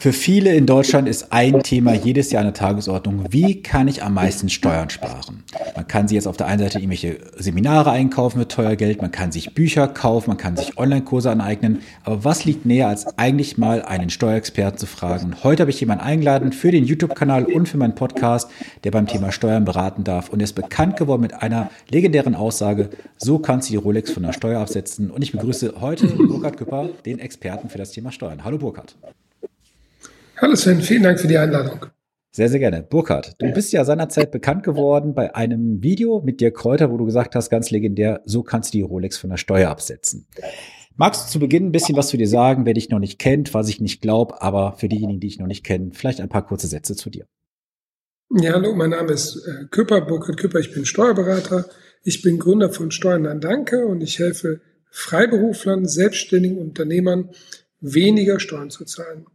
Für viele in Deutschland ist ein Thema jedes Jahr eine Tagesordnung. Wie kann ich am meisten Steuern sparen? Man kann sich jetzt auf der einen Seite irgendwelche Seminare einkaufen mit teuer Geld, man kann sich Bücher kaufen, man kann sich Online-Kurse aneignen. Aber was liegt näher, als eigentlich mal einen Steuerexperten zu fragen? Heute habe ich jemanden eingeladen für den YouTube-Kanal und für meinen Podcast, der beim Thema Steuern beraten darf. Und er ist bekannt geworden mit einer legendären Aussage, so kannst du die Rolex von der Steuer absetzen. Und ich begrüße heute Burkhard Küpper, den Experten für das Thema Steuern. Hallo Burkhard. Hallo Sven, vielen Dank für die Einladung. Sehr, sehr gerne. Burkhard, du bist ja seinerzeit bekannt geworden bei einem Video mit dir Kräuter, wo du gesagt hast, ganz legendär, so kannst du die Rolex von der Steuer absetzen. Magst du zu Beginn ein bisschen was zu dir sagen, wer dich noch nicht kennt, was ich nicht glaube, aber für diejenigen, die ich noch nicht kenne, vielleicht ein paar kurze Sätze zu dir. Ja, hallo, mein Name ist äh, Küpper, Burkhard Küpper, ich bin Steuerberater. Ich bin Gründer von Steuern an Danke und ich helfe Freiberuflern, selbstständigen Unternehmern, weniger Steuern zu zahlen.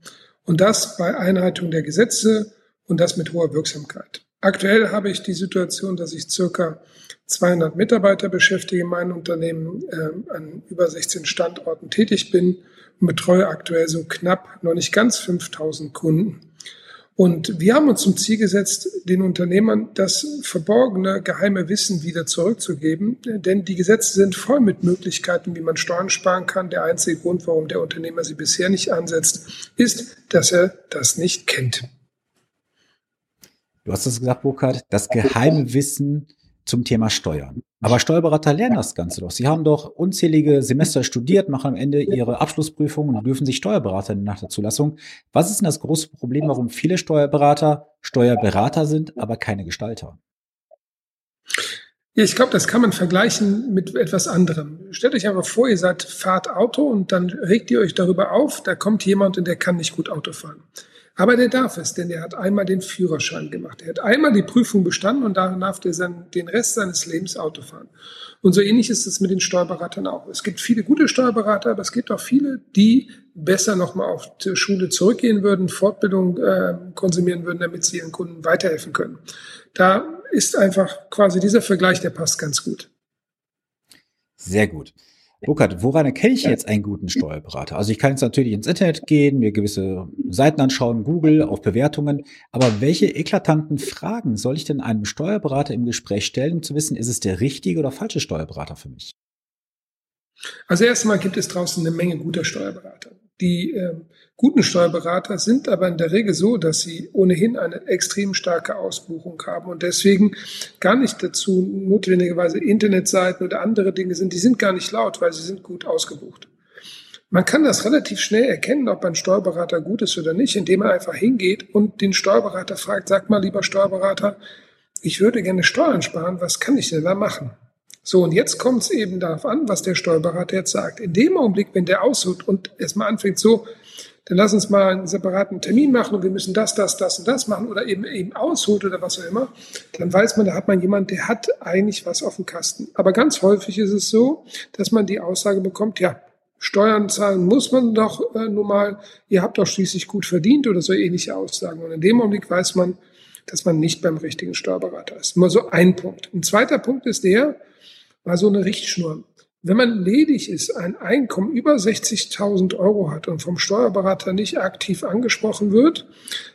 Und das bei Einhaltung der Gesetze und das mit hoher Wirksamkeit. Aktuell habe ich die Situation, dass ich circa 200 Mitarbeiter beschäftige in meinem Unternehmen, äh, an über 16 Standorten tätig bin und betreue aktuell so knapp, noch nicht ganz 5000 Kunden. Und wir haben uns zum Ziel gesetzt, den Unternehmern das verborgene, geheime Wissen wieder zurückzugeben. Denn die Gesetze sind voll mit Möglichkeiten, wie man Steuern sparen kann. Der einzige Grund, warum der Unternehmer sie bisher nicht ansetzt, ist, dass er das nicht kennt. Du hast es gesagt, Burkhard, das geheime Wissen zum Thema Steuern. Aber Steuerberater lernen das Ganze doch. Sie haben doch unzählige Semester studiert, machen am Ende ihre Abschlussprüfung und dürfen sich Steuerberater nach der Zulassung. Was ist denn das große Problem, warum viele Steuerberater Steuerberater sind, aber keine Gestalter? Ja, ich glaube, das kann man vergleichen mit etwas anderem. Stellt euch aber vor, ihr seid fahrt Auto und dann regt ihr euch darüber auf, da kommt jemand und der kann nicht gut Auto fahren. Aber der darf es, denn er hat einmal den Führerschein gemacht. Er hat einmal die Prüfung bestanden und daran darf er den Rest seines Lebens Auto fahren. Und so ähnlich ist es mit den Steuerberatern auch. Es gibt viele gute Steuerberater, aber es gibt auch viele, die besser nochmal auf die Schule zurückgehen würden, Fortbildung äh, konsumieren würden, damit sie ihren Kunden weiterhelfen können. Da ist einfach quasi dieser Vergleich, der passt ganz gut. Sehr gut. Burkhard, woran erkenne ich jetzt einen guten Steuerberater? Also ich kann jetzt natürlich ins Internet gehen, mir gewisse Seiten anschauen, Google, auf Bewertungen, aber welche eklatanten Fragen soll ich denn einem Steuerberater im Gespräch stellen, um zu wissen, ist es der richtige oder falsche Steuerberater für mich? Also erstmal gibt es draußen eine Menge guter Steuerberater. Die äh, guten Steuerberater sind aber in der Regel so, dass sie ohnehin eine extrem starke Ausbuchung haben und deswegen gar nicht dazu notwendigerweise Internetseiten oder andere Dinge sind. Die sind gar nicht laut, weil sie sind gut ausgebucht. Man kann das relativ schnell erkennen, ob ein Steuerberater gut ist oder nicht, indem man einfach hingeht und den Steuerberater fragt, sag mal, lieber Steuerberater, ich würde gerne Steuern sparen, was kann ich denn da machen? So, und jetzt kommt es eben darauf an, was der Steuerberater jetzt sagt. In dem Augenblick, wenn der ausholt und erstmal anfängt so, dann lass uns mal einen separaten Termin machen und wir müssen das, das, das und das machen oder eben eben ausholt oder was auch immer, dann weiß man, da hat man jemand, der hat eigentlich was auf dem Kasten. Aber ganz häufig ist es so, dass man die Aussage bekommt, ja, Steuern zahlen muss man doch äh, nun mal, ihr habt doch schließlich gut verdient oder so ähnliche Aussagen. Und in dem Augenblick weiß man, dass man nicht beim richtigen Steuerberater ist. Nur so ein Punkt. Ein zweiter Punkt ist der, mal so eine Richtschnur. Wenn man ledig ist, ein Einkommen über 60.000 Euro hat und vom Steuerberater nicht aktiv angesprochen wird,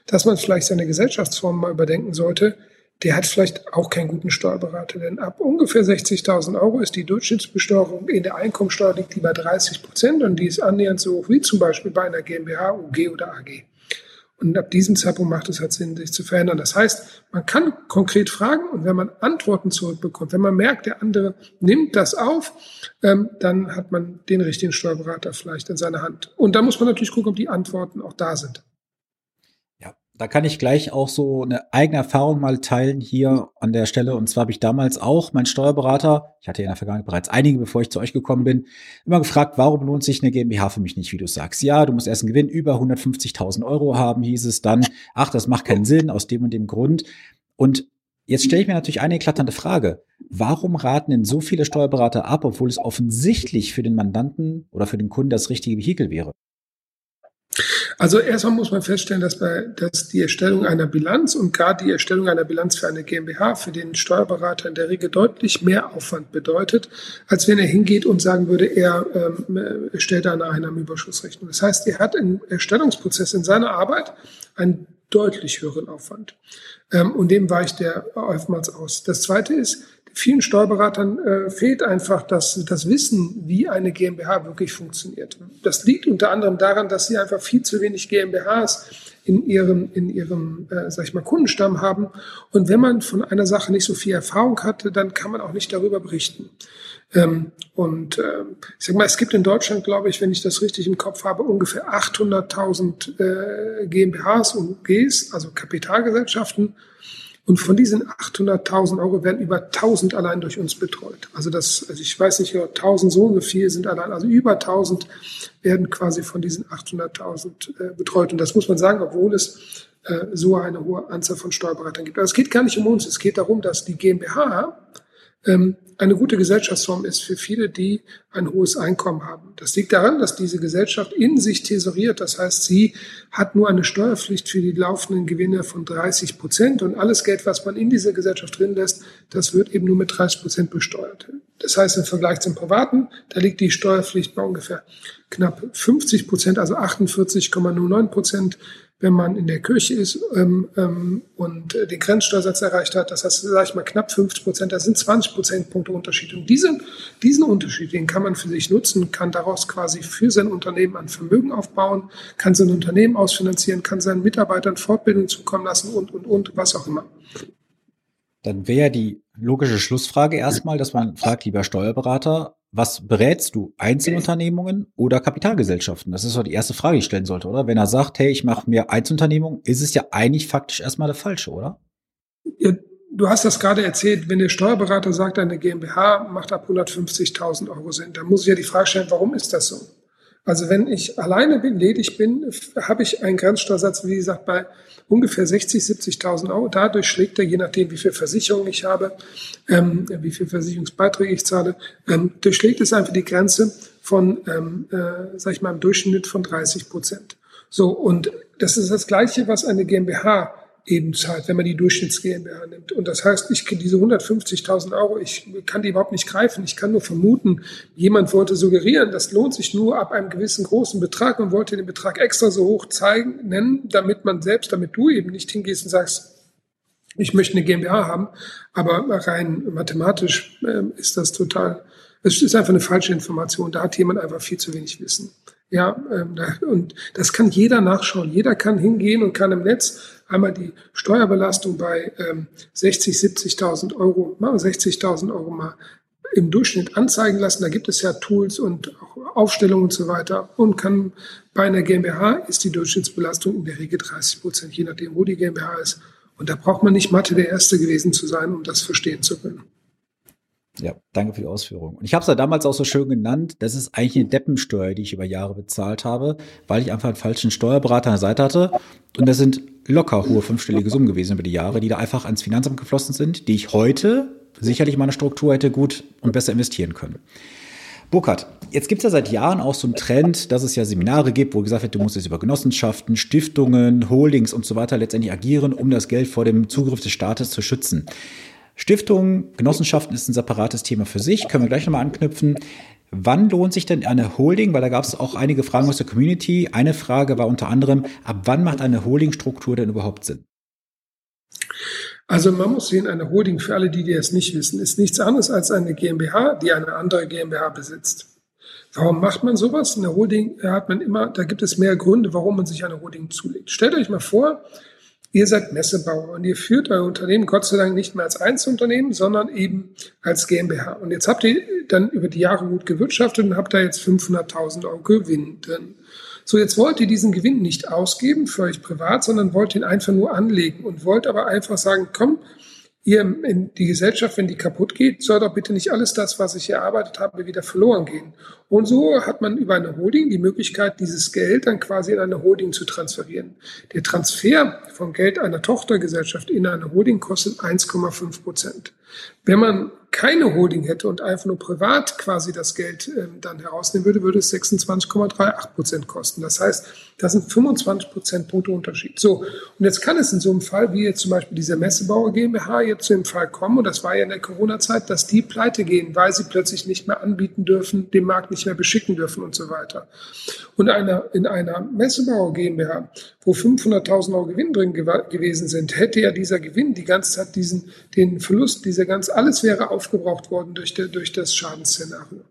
dass man vielleicht seine Gesellschaftsform mal überdenken sollte, der hat vielleicht auch keinen guten Steuerberater. Denn ab ungefähr 60.000 Euro ist die Durchschnittsbesteuerung in der Einkommensteuer liegt die bei 30 Prozent und die ist annähernd so hoch wie zum Beispiel bei einer GmbH, UG oder AG. Und ab diesem Zeitpunkt macht es halt Sinn, sich zu verändern. Das heißt, man kann konkret fragen und wenn man Antworten zurückbekommt, wenn man merkt, der andere nimmt das auf, ähm, dann hat man den richtigen Steuerberater vielleicht in seiner Hand. Und da muss man natürlich gucken, ob die Antworten auch da sind. Da kann ich gleich auch so eine eigene Erfahrung mal teilen hier an der Stelle. Und zwar habe ich damals auch mein Steuerberater, ich hatte ja in der Vergangenheit bereits einige, bevor ich zu euch gekommen bin, immer gefragt, warum lohnt sich eine GmbH für mich nicht, wie du sagst. Ja, du musst erst einen Gewinn über 150.000 Euro haben, hieß es dann. Ach, das macht keinen Sinn aus dem und dem Grund. Und jetzt stelle ich mir natürlich eine eklatante Frage. Warum raten denn so viele Steuerberater ab, obwohl es offensichtlich für den Mandanten oder für den Kunden das richtige Vehikel wäre? Also erstmal muss man feststellen, dass, bei, dass die Erstellung einer Bilanz und gerade die Erstellung einer Bilanz für eine GmbH für den Steuerberater in der Regel deutlich mehr Aufwand bedeutet, als wenn er hingeht und sagen würde, er ähm, stellt eine Einnahmenüberschussrechnung. Das heißt, er hat im Erstellungsprozess in seiner Arbeit einen deutlich höheren Aufwand. Ähm, und dem weicht der oftmals aus. Das Zweite ist, vielen Steuerberatern äh, fehlt einfach das, das Wissen, wie eine GmbH wirklich funktioniert. Das liegt unter anderem daran, dass sie einfach viel zu wenig GmbHs in ihrem, in ihrem äh, sag ich mal, Kundenstamm haben. Und wenn man von einer Sache nicht so viel Erfahrung hatte, dann kann man auch nicht darüber berichten. Ähm, und äh, ich sag mal, es gibt in Deutschland, glaube ich, wenn ich das richtig im Kopf habe, ungefähr 800.000 äh, GmbHs und Gs, also Kapitalgesellschaften. Und von diesen 800.000 Euro werden über 1000 allein durch uns betreut. Also das, also ich weiß nicht, 1000 so und viel sind allein, also über 1000 werden quasi von diesen 800.000 äh, betreut. Und das muss man sagen, obwohl es äh, so eine hohe Anzahl von Steuerberatern gibt. Aber es geht gar nicht um uns. Es geht darum, dass die GmbH eine gute Gesellschaftsform ist für viele, die ein hohes Einkommen haben. Das liegt daran, dass diese Gesellschaft in sich tesoriert. Das heißt, sie hat nur eine Steuerpflicht für die laufenden Gewinne von 30 Prozent und alles Geld, was man in dieser Gesellschaft drin lässt, das wird eben nur mit 30 Prozent besteuert. Das heißt, im Vergleich zum Privaten, da liegt die Steuerpflicht bei ungefähr knapp 50 Prozent, also 48,09 Prozent wenn man in der Kirche ist ähm, ähm, und äh, den Grenzsteuersatz erreicht hat. Das heißt, sage ich mal, knapp 50 Prozent, das sind 20 Prozentpunkte Unterschied. Und diesen, diesen Unterschied, den kann man für sich nutzen, kann daraus quasi für sein Unternehmen ein Vermögen aufbauen, kann sein Unternehmen ausfinanzieren, kann seinen Mitarbeitern Fortbildung zukommen lassen und, und, und, was auch immer. Dann wäre die logische Schlussfrage erstmal, dass man fragt, lieber Steuerberater, was berätst du? Einzelunternehmungen oder Kapitalgesellschaften? Das ist doch die erste Frage, die ich stellen sollte, oder? Wenn er sagt, hey, ich mache mir Einzelunternehmungen, ist es ja eigentlich faktisch erstmal der falsche, oder? Ja, du hast das gerade erzählt, wenn der Steuerberater sagt, eine GmbH macht ab 150.000 Euro Sinn, dann muss ich ja die Frage stellen, warum ist das so? Also wenn ich alleine bin, ledig bin, habe ich einen Grenzsteuersatz, wie gesagt, bei ungefähr 60, 70.000 Euro. Dadurch schlägt er, je nachdem, wie viel Versicherung ich habe, ähm, wie viel Versicherungsbeiträge ich zahle, ähm, durchschlägt es einfach die Grenze von, ähm, äh, sag ich mal, im Durchschnitt von 30 Prozent. So, und das ist das Gleiche, was eine GmbH eben zahlt, wenn man die Durchschnitts GmbH nimmt. Und das heißt, ich diese 150.000 Euro, ich kann die überhaupt nicht greifen. Ich kann nur vermuten, jemand wollte suggerieren, das lohnt sich nur ab einem gewissen großen Betrag und wollte den Betrag extra so hoch zeigen, nennen, damit man selbst, damit du eben nicht hingehst und sagst, ich möchte eine GmbH haben. Aber rein mathematisch äh, ist das total, es ist einfach eine falsche Information. Da hat jemand einfach viel zu wenig Wissen. Ja, ähm, und das kann jeder nachschauen. Jeder kann hingehen und kann im Netz einmal die Steuerbelastung bei ähm, 60, 70.000 Euro, mal 60.000 Euro mal im Durchschnitt anzeigen lassen. Da gibt es ja Tools und auch Aufstellungen und so weiter. Und kann bei einer GmbH ist die Durchschnittsbelastung in der Regel 30 Prozent, je nachdem, wo die GmbH ist. Und da braucht man nicht Mathe der Erste gewesen zu sein, um das verstehen zu können. Ja, danke für die Ausführung. Und ich habe es ja damals auch so schön genannt, das ist eigentlich eine Deppensteuer, die ich über Jahre bezahlt habe, weil ich einfach einen falschen Steuerberater an der Seite hatte. Und das sind locker hohe fünfstellige Summen gewesen über die Jahre, die da einfach ans Finanzamt geflossen sind, die ich heute sicherlich meine Struktur hätte gut und besser investieren können. Burkhard, jetzt gibt es ja seit Jahren auch so einen Trend, dass es ja Seminare gibt, wo gesagt wird, du musst jetzt über Genossenschaften, Stiftungen, Holdings und so weiter letztendlich agieren, um das Geld vor dem Zugriff des Staates zu schützen. Stiftungen, Genossenschaften ist ein separates Thema für sich, können wir gleich nochmal anknüpfen. Wann lohnt sich denn eine Holding? Weil da gab es auch einige Fragen aus der Community. Eine Frage war unter anderem, ab wann macht eine Holdingstruktur denn überhaupt Sinn? Also man muss sehen, eine Holding, für alle, die, die es nicht wissen, ist nichts anderes als eine GmbH, die eine andere GmbH besitzt. Warum macht man sowas? Eine Holding hat man immer, da gibt es mehr Gründe, warum man sich eine Holding zulegt. Stellt euch mal vor, Ihr seid Messebauer und ihr führt euer Unternehmen Gott sei Dank nicht mehr als Einzelunternehmen, sondern eben als GmbH. Und jetzt habt ihr dann über die Jahre gut gewirtschaftet und habt da jetzt 500.000 Euro Gewinn drin. So, jetzt wollt ihr diesen Gewinn nicht ausgeben für euch privat, sondern wollt ihn einfach nur anlegen und wollt aber einfach sagen, komm, ihr in die Gesellschaft, wenn die kaputt geht, soll doch bitte nicht alles das, was ich erarbeitet habe, wieder verloren gehen. Und so hat man über eine Holding die Möglichkeit, dieses Geld dann quasi in eine Holding zu transferieren. Der Transfer von Geld einer Tochtergesellschaft in eine Holding kostet 1,5 Prozent. Wenn man keine Holding hätte und einfach nur privat quasi das Geld ähm, dann herausnehmen würde, würde es 26,38 Prozent kosten. Das heißt, das sind 25 Prozentpunkte Unterschied. So, und jetzt kann es in so einem Fall, wie jetzt zum Beispiel dieser Messebauer GmbH jetzt zu dem Fall kommen, und das war ja in der Corona-Zeit, dass die pleite gehen, weil sie plötzlich nicht mehr anbieten dürfen, den Markt nicht mehr beschicken dürfen und so weiter. Und einer, in einer Messebauer GmbH, wo 500.000 Euro Gewinn drin gewesen sind, hätte ja dieser Gewinn die ganze Zeit diesen, den Verlust, dieser ganz, alles wäre aufgebraucht worden durch, der, durch das Schadensszenario.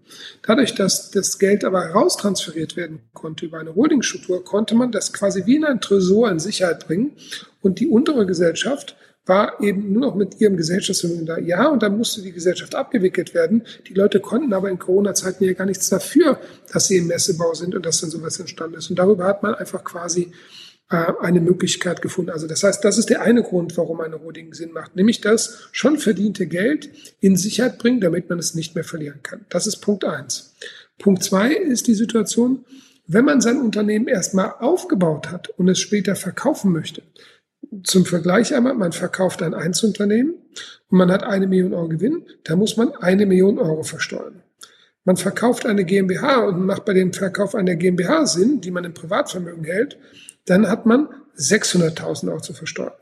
Dadurch, dass das Geld aber heraustransferiert werden konnte über eine Holdingstruktur, konnte man das quasi wie in ein Tresor in Sicherheit bringen und die untere Gesellschaft war eben nur noch mit ihrem Gesellschaftsvermögen da. Ja, und dann musste die Gesellschaft abgewickelt werden. Die Leute konnten aber in Corona-Zeiten ja gar nichts dafür, dass sie im Messebau sind und dass dann sowas entstanden ist. Und darüber hat man einfach quasi eine Möglichkeit gefunden. Also das heißt, das ist der eine Grund, warum eine Holding Sinn macht, nämlich das schon verdiente Geld in Sicherheit bringen, damit man es nicht mehr verlieren kann. Das ist Punkt eins. Punkt zwei ist die Situation, wenn man sein Unternehmen erstmal aufgebaut hat und es später verkaufen möchte, zum Vergleich einmal, man verkauft ein Einzelunternehmen und man hat eine Million Euro Gewinn, da muss man eine Million Euro versteuern. Man verkauft eine GmbH und macht bei dem Verkauf einer GmbH Sinn, die man im Privatvermögen hält, dann hat man 600.000 Euro zu versteuern.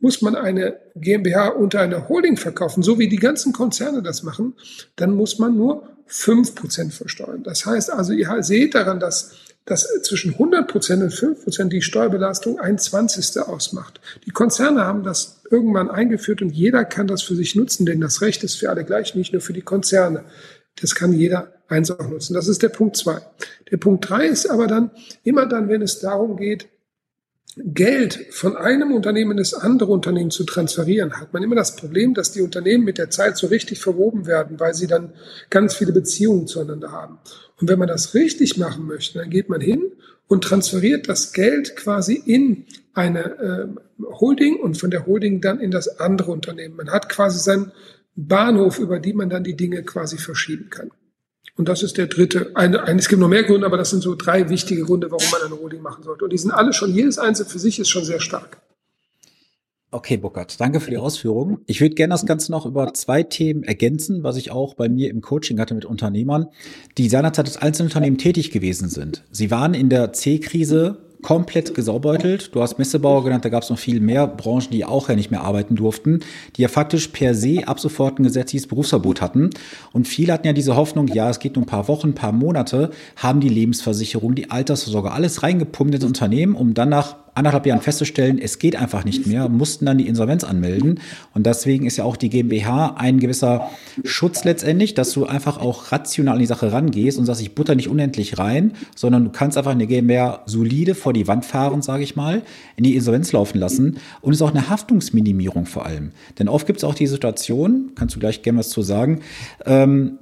Muss man eine GmbH unter einer Holding verkaufen, so wie die ganzen Konzerne das machen, dann muss man nur 5% versteuern. Das heißt also, ihr seht daran, dass dass zwischen 100 Prozent und 5 Prozent die Steuerbelastung ein Zwanzigstel ausmacht. Die Konzerne haben das irgendwann eingeführt und jeder kann das für sich nutzen, denn das Recht ist für alle gleich, nicht nur für die Konzerne. Das kann jeder eins auch nutzen. Das ist der Punkt zwei. Der Punkt drei ist aber dann immer dann, wenn es darum geht, Geld von einem Unternehmen in das andere Unternehmen zu transferieren, hat man immer das Problem, dass die Unternehmen mit der Zeit so richtig verwoben werden, weil sie dann ganz viele Beziehungen zueinander haben. Und wenn man das richtig machen möchte, dann geht man hin und transferiert das Geld quasi in eine äh, Holding und von der Holding dann in das andere Unternehmen. Man hat quasi seinen Bahnhof, über die man dann die Dinge quasi verschieben kann. Und das ist der dritte. Eine, eine, es gibt noch mehr Gründe, aber das sind so drei wichtige Gründe, warum man eine Holding machen sollte. Und die sind alle schon, jedes einzelne für sich ist schon sehr stark. Okay, Burkhard, danke für die Ausführungen. Ich würde gerne das Ganze noch über zwei Themen ergänzen, was ich auch bei mir im Coaching hatte mit Unternehmern, die seinerzeit als Einzelunternehmen tätig gewesen sind. Sie waren in der C-Krise komplett gesaubeutelt. Du hast Messebauer genannt, da gab es noch viel mehr Branchen, die auch ja nicht mehr arbeiten durften, die ja faktisch per se ab sofort ein gesetzliches Berufsverbot hatten. Und viele hatten ja diese Hoffnung, ja, es geht nur ein paar Wochen, ein paar Monate, haben die Lebensversicherung, die Altersvorsorge, alles reingepumpt ins Unternehmen, um dann nach anderthalb Jahren festzustellen, es geht einfach nicht mehr, mussten dann die Insolvenz anmelden. Und deswegen ist ja auch die GmbH ein gewisser Schutz letztendlich, dass du einfach auch rational an die Sache rangehst und sagst, ich butter nicht unendlich rein, sondern du kannst einfach eine GmbH solide vor die Wand fahren, sage ich mal, in die Insolvenz laufen lassen. Und es ist auch eine Haftungsminimierung vor allem. Denn oft gibt es auch die Situation, kannst du gleich gerne was zu sagen, ähm,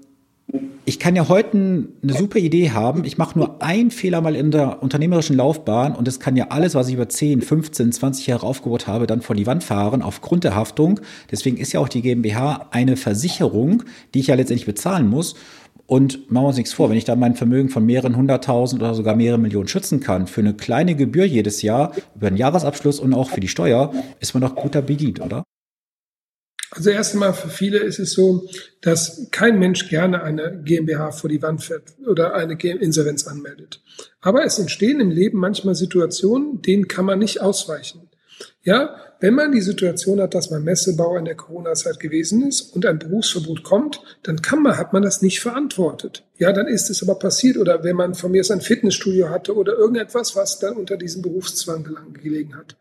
ich kann ja heute eine super Idee haben. Ich mache nur einen Fehler mal in der unternehmerischen Laufbahn und es kann ja alles, was ich über 10, 15, 20 Jahre aufgebaut habe, dann vor die Wand fahren aufgrund der Haftung. Deswegen ist ja auch die GmbH eine Versicherung, die ich ja letztendlich bezahlen muss. Und machen wir uns nichts vor, wenn ich da mein Vermögen von mehreren hunderttausend oder sogar mehreren Millionen schützen kann, für eine kleine Gebühr jedes Jahr, über den Jahresabschluss und auch für die Steuer, ist man doch guter bedient, oder? Also erst einmal für viele ist es so, dass kein Mensch gerne eine GmbH vor die Wand fährt oder eine Insolvenz anmeldet. Aber es entstehen im Leben manchmal Situationen, denen kann man nicht ausweichen. Ja, wenn man die Situation hat, dass man Messebauer in der Corona-Zeit gewesen ist und ein Berufsverbot kommt, dann kann man, hat man das nicht verantwortet. Ja, dann ist es aber passiert. Oder wenn man von mir ein Fitnessstudio hatte oder irgendetwas, was dann unter diesem Berufszwang gelegen hat.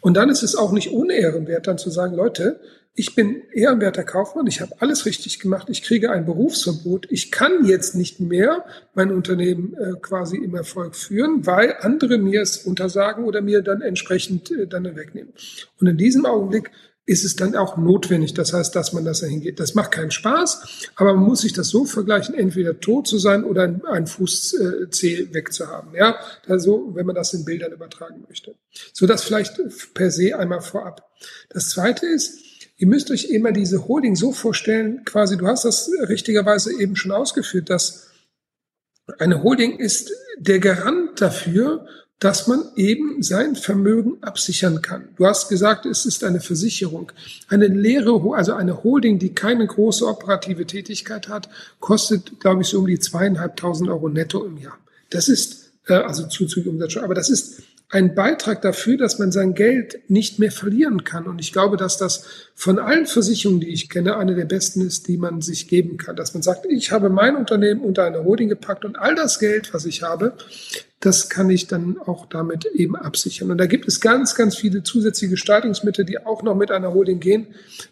Und dann ist es auch nicht unehrenwert, dann zu sagen, Leute, ich bin ehrenwerter Kaufmann, ich habe alles richtig gemacht, ich kriege ein Berufsverbot, ich kann jetzt nicht mehr mein Unternehmen äh, quasi im Erfolg führen, weil andere mir es untersagen oder mir dann entsprechend äh, dann wegnehmen. Und in diesem Augenblick ist es dann auch notwendig. Das heißt, dass man das dahin geht. Das macht keinen Spaß, aber man muss sich das so vergleichen, entweder tot zu sein oder ein, ein Fußzeh wegzuhaben. Ja, also, wenn man das in Bildern übertragen möchte. So das vielleicht per se einmal vorab. Das zweite ist, Ihr müsst euch immer diese Holding so vorstellen, quasi, du hast das richtigerweise eben schon ausgeführt, dass eine Holding ist der Garant dafür, dass man eben sein Vermögen absichern kann. Du hast gesagt, es ist eine Versicherung. Eine leere, also eine Holding, die keine große operative Tätigkeit hat, kostet, glaube ich, so um die zweieinhalbtausend Euro netto im Jahr. Das ist, äh, also zuzüglich Umsatzsteuer, aber das ist ein Beitrag dafür, dass man sein Geld nicht mehr verlieren kann. Und ich glaube, dass das von allen Versicherungen, die ich kenne, eine der besten ist, die man sich geben kann. Dass man sagt, ich habe mein Unternehmen unter eine Holding gepackt und all das Geld, was ich habe, das kann ich dann auch damit eben absichern. Und da gibt es ganz, ganz viele zusätzliche Gestaltungsmittel, die auch noch mit einer Holding gehen.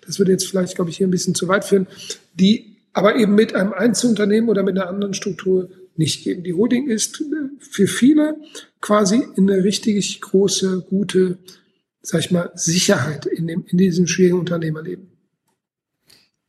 Das würde jetzt vielleicht, glaube ich, hier ein bisschen zu weit führen, die aber eben mit einem Einzelunternehmen oder mit einer anderen Struktur nicht geben. Die Holding ist für viele quasi eine richtig große, gute, sag ich mal, Sicherheit in, dem, in diesem schwierigen Unternehmerleben.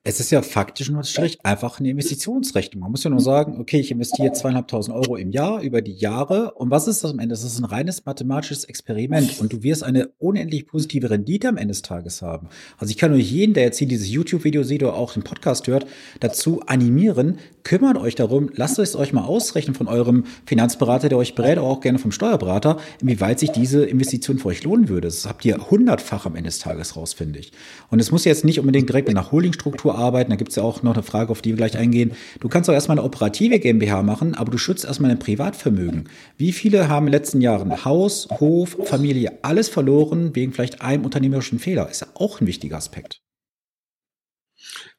Es ist ja faktisch nur Strich einfach eine Investitionsrechnung. Man muss ja nur sagen, okay, ich investiere zweieinhalbtausend Euro im Jahr über die Jahre. Und was ist das am Ende? Das ist ein reines mathematisches Experiment. Und du wirst eine unendlich positive Rendite am Ende des Tages haben. Also ich kann nur jeden, der jetzt hier dieses YouTube-Video sieht oder auch den Podcast hört, dazu animieren, kümmert euch darum, lasst es euch mal ausrechnen von eurem Finanzberater, der euch berät, auch gerne vom Steuerberater, inwieweit sich diese Investition für euch lohnen würde. Das habt ihr hundertfach am Ende des Tages raus, finde ich. Und es muss jetzt nicht unbedingt direkt nach Holdingstruktur Arbeiten. Da gibt es ja auch noch eine Frage, auf die wir gleich eingehen. Du kannst auch erstmal eine operative GmbH machen, aber du schützt erstmal dein Privatvermögen. Wie viele haben in den letzten Jahren Haus, Hof, Familie, alles verloren wegen vielleicht einem unternehmerischen Fehler? Ist ja auch ein wichtiger Aspekt.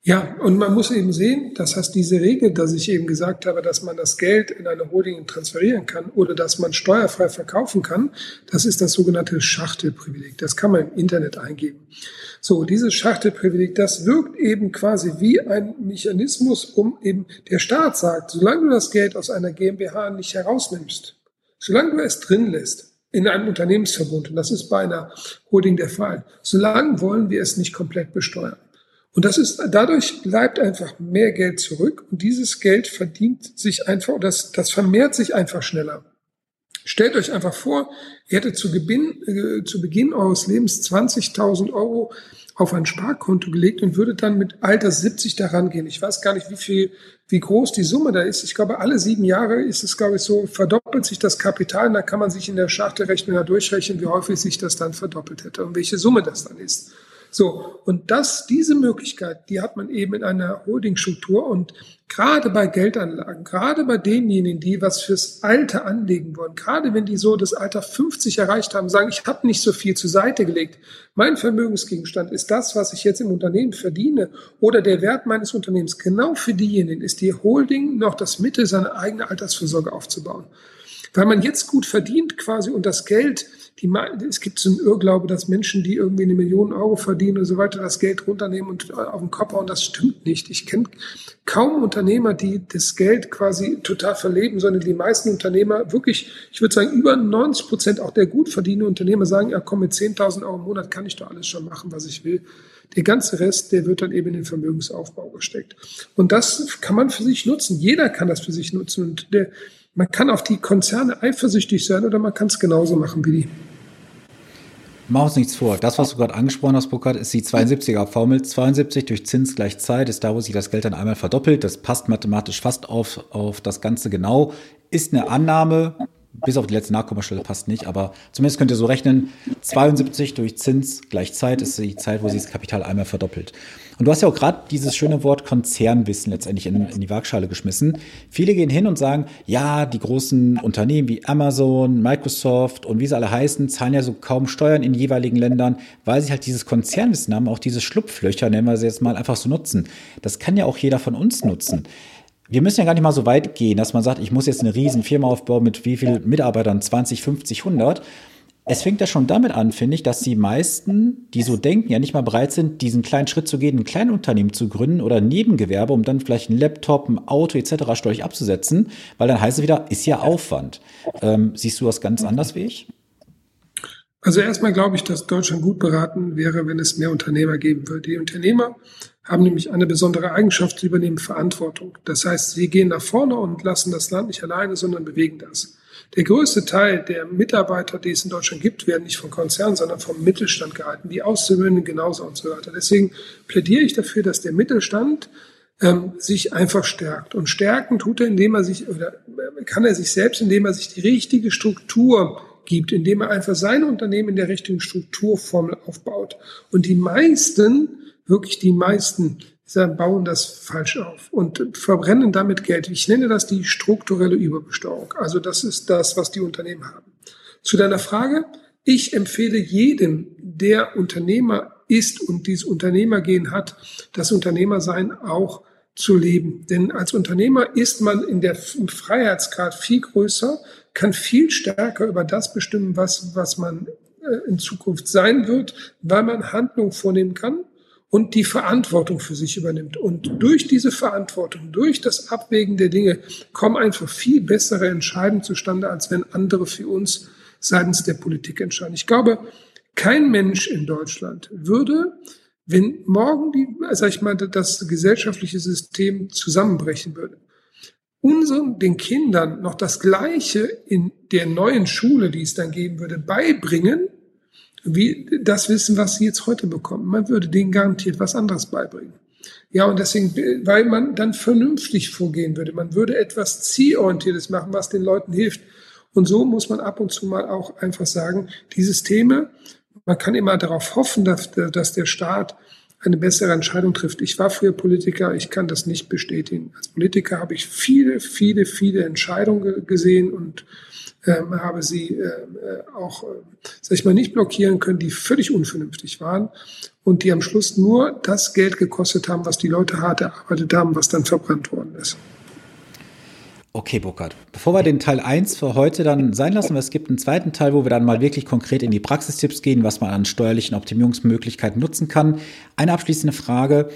Ja, und man muss eben sehen, das heißt, diese Regel, dass ich eben gesagt habe, dass man das Geld in eine Holding transferieren kann oder dass man steuerfrei verkaufen kann, das ist das sogenannte Schachtelprivileg. Das kann man im Internet eingeben. So, dieses Schachtelprivileg, das wirkt eben quasi wie ein Mechanismus, um eben der Staat sagt, solange du das Geld aus einer GmbH nicht herausnimmst, solange du es drin lässt, in einem Unternehmensverbund, und das ist bei einer Holding der Fall, solange wollen wir es nicht komplett besteuern. Und das ist, dadurch bleibt einfach mehr Geld zurück und dieses Geld verdient sich einfach, das, das vermehrt sich einfach schneller. Stellt euch einfach vor, ihr hättet zu, Beginn, äh, zu Beginn eures Lebens 20.000 Euro auf ein Sparkonto gelegt und würdet dann mit Alter 70 daran gehen. Ich weiß gar nicht, wie viel, wie groß die Summe da ist. Ich glaube, alle sieben Jahre ist es, glaube ich, so, verdoppelt sich das Kapital und da kann man sich in der Schachtelrechnung ja durchrechnen, wie häufig sich das dann verdoppelt hätte und welche Summe das dann ist. So, und das, diese Möglichkeit, die hat man eben in einer Holdingstruktur und gerade bei Geldanlagen, gerade bei denjenigen, die was fürs Alter anlegen wollen, gerade wenn die so das Alter 50 erreicht haben, sagen, ich habe nicht so viel zur Seite gelegt. Mein Vermögensgegenstand ist das, was ich jetzt im Unternehmen verdiene oder der Wert meines Unternehmens. Genau für diejenigen ist die Holding noch das Mittel, seine eigene Altersvorsorge aufzubauen. Weil man jetzt gut verdient quasi und das Geld die, es gibt so einen Irrglaube, dass Menschen, die irgendwie eine Million Euro verdienen und so weiter, das Geld runternehmen und auf den Kopf hauen. Das stimmt nicht. Ich kenne kaum Unternehmer, die das Geld quasi total verleben, sondern die meisten Unternehmer wirklich, ich würde sagen, über 90 Prozent auch der gut verdienenden Unternehmer sagen, ja komm, mit 10.000 Euro im Monat kann ich doch alles schon machen, was ich will. Der ganze Rest, der wird dann eben in den Vermögensaufbau gesteckt. Und das kann man für sich nutzen. Jeder kann das für sich nutzen. Und der, man kann auf die Konzerne eifersüchtig sein oder man kann es genauso machen wie die. Mach uns nichts vor. Das, was du gerade angesprochen hast, Burkhard, ist die 72er-Formel. 72 durch Zins gleich Zeit ist da, wo sich das Geld dann einmal verdoppelt. Das passt mathematisch fast auf, auf das Ganze genau. Ist eine Annahme, bis auf die letzte Nachkommastelle passt nicht, aber zumindest könnt ihr so rechnen, 72 durch Zins gleich Zeit ist die Zeit, wo sich das Kapital einmal verdoppelt. Und du hast ja auch gerade dieses schöne Wort Konzernwissen letztendlich in, in, die Waagschale geschmissen. Viele gehen hin und sagen, ja, die großen Unternehmen wie Amazon, Microsoft und wie sie alle heißen, zahlen ja so kaum Steuern in jeweiligen Ländern, weil sie halt dieses Konzernwissen haben, auch diese Schlupflöcher, nennen wir sie jetzt mal, einfach so nutzen. Das kann ja auch jeder von uns nutzen wir müssen ja gar nicht mal so weit gehen, dass man sagt, ich muss jetzt eine riesen Firma aufbauen mit wie vielen Mitarbeitern, 20, 50, 100. Es fängt ja schon damit an, finde ich, dass die meisten, die so denken, ja nicht mal bereit sind, diesen kleinen Schritt zu gehen, ein Kleinunternehmen zu gründen oder ein Nebengewerbe, um dann vielleicht ein Laptop, ein Auto etc. steuerlich abzusetzen, weil dann heißt es wieder, ist ja Aufwand. Ähm, siehst du das ganz anders wie ich? Also erstmal glaube ich, dass Deutschland gut beraten wäre, wenn es mehr Unternehmer geben würde. Die Unternehmer haben nämlich eine besondere Eigenschaft, sie übernehmen Verantwortung. Das heißt, sie gehen nach vorne und lassen das Land nicht alleine, sondern bewegen das. Der größte Teil der Mitarbeiter, die es in Deutschland gibt, werden nicht von Konzernen, sondern vom Mittelstand gehalten. Die Auszubildenden genauso und so weiter. Deswegen plädiere ich dafür, dass der Mittelstand ähm, sich einfach stärkt. Und stärken tut er, indem er sich, oder kann er sich selbst, indem er sich die richtige Struktur gibt, indem er einfach seine Unternehmen in der richtigen Strukturformel aufbaut. Und die meisten, wirklich die meisten, bauen das falsch auf und verbrennen damit Geld. Ich nenne das die strukturelle Überbesteuerung. Also das ist das, was die Unternehmen haben. Zu deiner Frage, ich empfehle jedem, der Unternehmer ist und dieses Unternehmergehen hat, das Unternehmersein auch zu leben. Denn als Unternehmer ist man in der Freiheitsgrad viel größer, kann viel stärker über das bestimmen, was, was man äh, in Zukunft sein wird, weil man Handlungen vornehmen kann und die Verantwortung für sich übernimmt. Und durch diese Verantwortung, durch das Abwägen der Dinge kommen einfach viel bessere Entscheidungen zustande, als wenn andere für uns seitens der Politik entscheiden. Ich glaube, kein Mensch in Deutschland würde, wenn morgen die, sag ich mal, das gesellschaftliche System zusammenbrechen würde, unseren, den Kindern noch das Gleiche in der neuen Schule, die es dann geben würde, beibringen, wie das Wissen, was sie jetzt heute bekommen. Man würde denen garantiert was anderes beibringen. Ja, und deswegen, weil man dann vernünftig vorgehen würde. Man würde etwas zielorientiertes machen, was den Leuten hilft. Und so muss man ab und zu mal auch einfach sagen, die Systeme, man kann immer darauf hoffen, dass, dass der Staat eine bessere Entscheidung trifft. Ich war früher Politiker, ich kann das nicht bestätigen. Als Politiker habe ich viele, viele, viele Entscheidungen gesehen und ähm, habe sie äh, auch, äh, sag ich mal, nicht blockieren können, die völlig unvernünftig waren und die am Schluss nur das Geld gekostet haben, was die Leute hart erarbeitet haben, was dann verbrannt worden ist. Okay, Burkhard. Bevor wir den Teil 1 für heute dann sein lassen, es gibt einen zweiten Teil, wo wir dann mal wirklich konkret in die Praxistipps gehen, was man an steuerlichen Optimierungsmöglichkeiten nutzen kann. Eine abschließende Frage.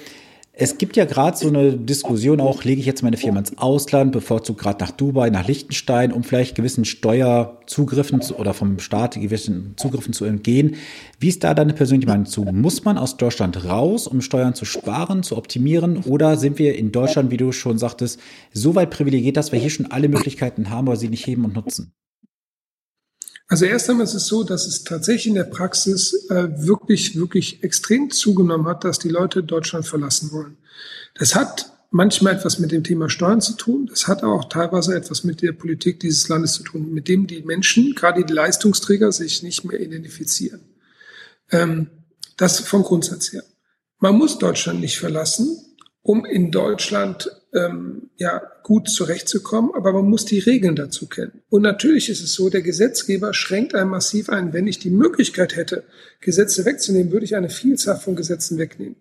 Es gibt ja gerade so eine Diskussion auch, lege ich jetzt meine Firma ins Ausland, bevorzugt gerade nach Dubai, nach Liechtenstein, um vielleicht gewissen Steuerzugriffen zu, oder vom Staat gewissen Zugriffen zu entgehen. Wie ist da deine persönliche Meinung zu? Muss man aus Deutschland raus, um Steuern zu sparen, zu optimieren? Oder sind wir in Deutschland, wie du schon sagtest, so weit privilegiert, dass wir hier schon alle Möglichkeiten haben, aber sie nicht heben und nutzen? Also erst einmal ist es so, dass es tatsächlich in der Praxis äh, wirklich, wirklich extrem zugenommen hat, dass die Leute Deutschland verlassen wollen. Das hat manchmal etwas mit dem Thema Steuern zu tun. Das hat auch teilweise etwas mit der Politik dieses Landes zu tun, mit dem die Menschen, gerade die Leistungsträger, sich nicht mehr identifizieren. Ähm, das vom Grundsatz her. Man muss Deutschland nicht verlassen, um in Deutschland ähm, ja gut zurechtzukommen, aber man muss die Regeln dazu kennen. Und natürlich ist es so, der Gesetzgeber schränkt einen massiv ein. Wenn ich die Möglichkeit hätte, Gesetze wegzunehmen, würde ich eine Vielzahl von Gesetzen wegnehmen.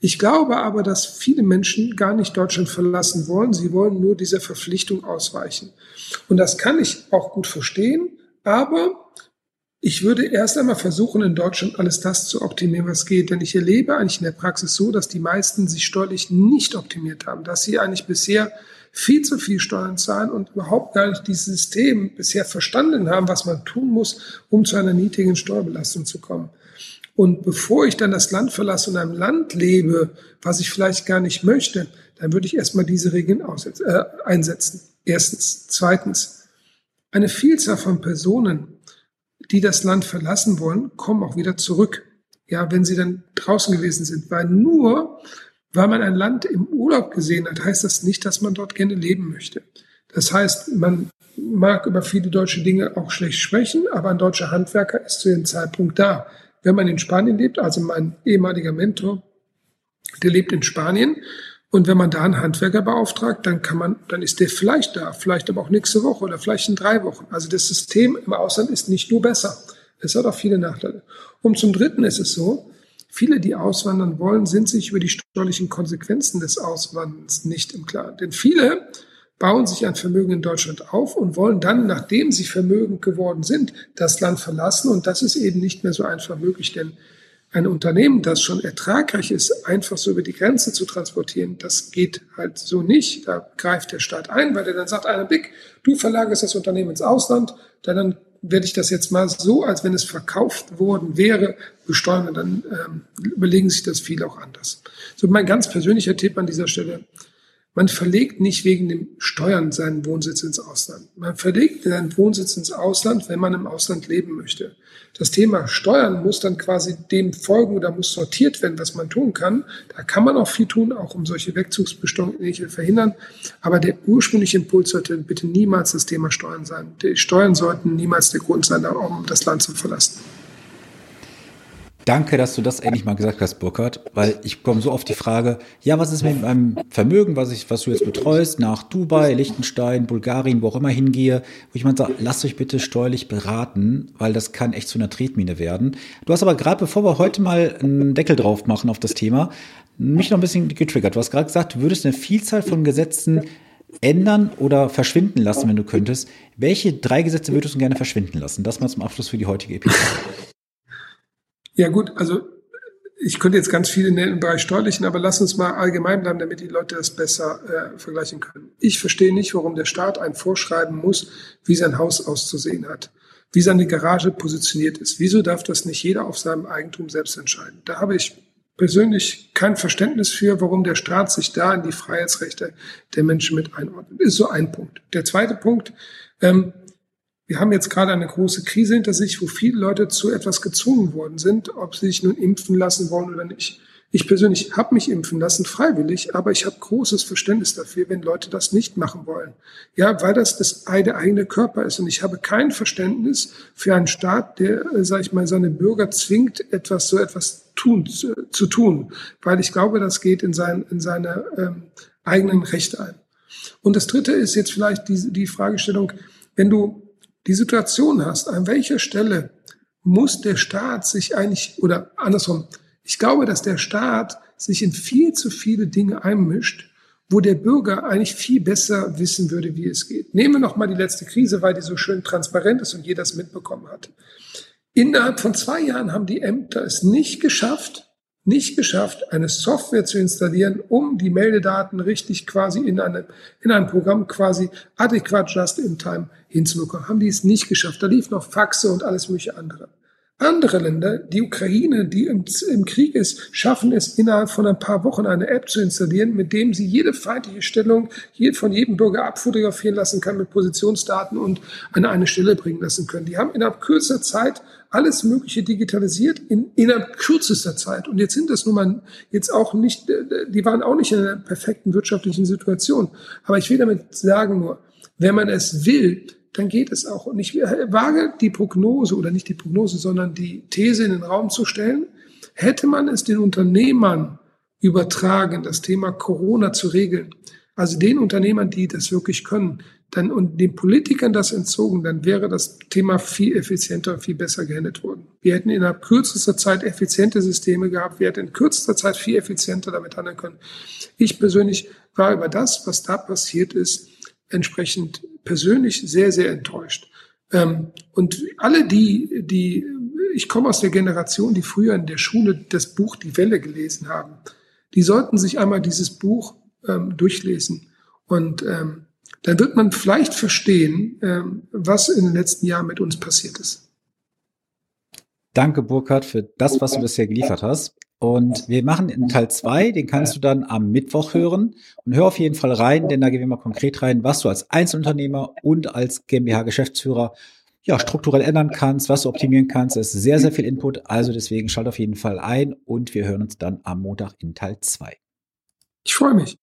Ich glaube aber, dass viele Menschen gar nicht Deutschland verlassen wollen. Sie wollen nur dieser Verpflichtung ausweichen. Und das kann ich auch gut verstehen. Aber ich würde erst einmal versuchen, in Deutschland alles das zu optimieren, was geht. Denn ich erlebe eigentlich in der Praxis so, dass die meisten sich steuerlich nicht optimiert haben, dass sie eigentlich bisher viel zu viel Steuern zahlen und überhaupt gar nicht dieses System bisher verstanden haben, was man tun muss, um zu einer niedrigen Steuerbelastung zu kommen. Und bevor ich dann das Land verlasse und in einem Land lebe, was ich vielleicht gar nicht möchte, dann würde ich erstmal diese Regeln äh, einsetzen. Erstens. Zweitens. Eine Vielzahl von Personen die das Land verlassen wollen, kommen auch wieder zurück. Ja, wenn sie dann draußen gewesen sind, weil nur weil man ein Land im Urlaub gesehen hat, heißt das nicht, dass man dort gerne leben möchte. Das heißt, man mag über viele deutsche Dinge auch schlecht sprechen, aber ein deutscher Handwerker ist zu dem Zeitpunkt da. Wenn man in Spanien lebt, also mein ehemaliger Mentor, der lebt in Spanien und wenn man da einen Handwerker beauftragt, dann kann man, dann ist der vielleicht da, vielleicht aber auch nächste Woche oder vielleicht in drei Wochen. Also das System im Ausland ist nicht nur besser. Es hat auch viele Nachteile. Und zum Dritten ist es so, viele, die auswandern wollen, sind sich über die steuerlichen Konsequenzen des Auswanderns nicht im Klaren. Denn viele bauen sich ein Vermögen in Deutschland auf und wollen dann, nachdem sie vermögend geworden sind, das Land verlassen. Und das ist eben nicht mehr so einfach möglich, denn ein Unternehmen, das schon ertragreich ist, einfach so über die Grenze zu transportieren, das geht halt so nicht. Da greift der Staat ein, weil er dann sagt, einer Big, du verlagerst das Unternehmen ins Ausland, dann werde ich das jetzt mal so, als wenn es verkauft worden wäre, besteuern dann ähm, überlegen sich das viele auch anders. So mein ganz persönlicher Tipp an dieser Stelle, Man verlegt nicht wegen dem Steuern seinen Wohnsitz ins Ausland. Man verlegt seinen Wohnsitz ins Ausland, wenn man im Ausland leben möchte. Das Thema Steuern muss dann quasi dem folgen oder muss sortiert werden, was man tun kann. Da kann man auch viel tun, auch um solche Wegzugsbestände verhindern. Aber der ursprüngliche Impuls sollte bitte niemals das Thema Steuern sein. Die Steuern sollten niemals der Grund sein, um das Land zu verlassen. Danke, dass du das endlich mal gesagt hast, Burkhard, weil ich komme so oft die Frage, ja, was ist mit meinem Vermögen, was ich, was du jetzt betreust, nach Dubai, Liechtenstein, Bulgarien, wo auch immer hingehe, wo ich mal sage, lasst euch bitte steuerlich beraten, weil das kann echt zu einer Tretmine werden. Du hast aber gerade, bevor wir heute mal einen Deckel drauf machen auf das Thema, mich noch ein bisschen getriggert. Du hast gerade gesagt, du würdest eine Vielzahl von Gesetzen ändern oder verschwinden lassen, wenn du könntest. Welche drei Gesetze würdest du gerne verschwinden lassen? Das mal zum Abschluss für die heutige Episode. Ja gut, also ich könnte jetzt ganz viele nennen im Bereich Steuerlichen, aber lass uns mal allgemein bleiben, damit die Leute das besser äh, vergleichen können. Ich verstehe nicht, warum der Staat ein vorschreiben muss, wie sein Haus auszusehen hat, wie seine Garage positioniert ist. Wieso darf das nicht jeder auf seinem Eigentum selbst entscheiden? Da habe ich persönlich kein Verständnis für, warum der Staat sich da in die Freiheitsrechte der Menschen mit einordnet. Ist so ein Punkt. Der zweite Punkt, ähm, wir haben jetzt gerade eine große Krise hinter sich, wo viele Leute zu etwas gezwungen worden sind, ob sie sich nun impfen lassen wollen oder nicht. Ich persönlich habe mich impfen lassen, freiwillig, aber ich habe großes Verständnis dafür, wenn Leute das nicht machen wollen. Ja, weil das das eigene Körper ist. Und ich habe kein Verständnis für einen Staat, der, äh, sage ich mal, seine Bürger zwingt, etwas so etwas tun, zu, zu tun. Weil ich glaube, das geht in, sein, in seine ähm, eigenen Rechte ein. Und das Dritte ist jetzt vielleicht die, die Fragestellung, wenn du die Situation hast, an welcher Stelle muss der Staat sich eigentlich, oder andersrum, ich glaube, dass der Staat sich in viel zu viele Dinge einmischt, wo der Bürger eigentlich viel besser wissen würde, wie es geht. Nehmen wir noch mal die letzte Krise, weil die so schön transparent ist und jeder es mitbekommen hat. Innerhalb von zwei Jahren haben die Ämter es nicht geschafft, nicht geschafft, eine Software zu installieren, um die Meldedaten richtig quasi in, eine, in ein Programm quasi adäquat just in time hinzubekommen. Haben die es nicht geschafft. Da lief noch Faxe und alles mögliche andere. Andere Länder, die Ukraine, die im, im, Krieg ist, schaffen es innerhalb von ein paar Wochen eine App zu installieren, mit dem sie jede feindliche Stellung von jedem Bürger abfotografieren lassen kann mit Positionsdaten und an eine Stelle bringen lassen können. Die haben innerhalb kürzester Zeit alles Mögliche digitalisiert in, innerhalb kürzester Zeit. Und jetzt sind das nun mal jetzt auch nicht, die waren auch nicht in einer perfekten wirtschaftlichen Situation. Aber ich will damit sagen nur, wenn man es will, dann geht es auch. Und ich wage die Prognose oder nicht die Prognose, sondern die These in den Raum zu stellen, hätte man es den Unternehmern übertragen, das Thema Corona zu regeln, also den Unternehmern, die das wirklich können, dann und den Politikern das entzogen, dann wäre das Thema viel effizienter viel besser gehandelt worden. Wir hätten innerhalb kürzester Zeit effiziente Systeme gehabt, wir hätten in kürzester Zeit viel effizienter damit handeln können. Ich persönlich war über das, was da passiert ist, entsprechend persönlich sehr, sehr enttäuscht. Ähm, und alle die, die, ich komme aus der Generation, die früher in der Schule das Buch Die Welle gelesen haben, die sollten sich einmal dieses Buch ähm, durchlesen. Und ähm, dann wird man vielleicht verstehen, ähm, was in den letzten Jahren mit uns passiert ist. Danke, Burkhard, für das, was du bisher geliefert hast. Und wir machen in Teil zwei, den kannst du dann am Mittwoch hören. Und hör auf jeden Fall rein, denn da gehen wir mal konkret rein, was du als Einzelunternehmer und als GmbH-Geschäftsführer ja, strukturell ändern kannst, was du optimieren kannst. Es ist sehr, sehr viel Input. Also deswegen schalt auf jeden Fall ein und wir hören uns dann am Montag in Teil zwei. Ich freue mich.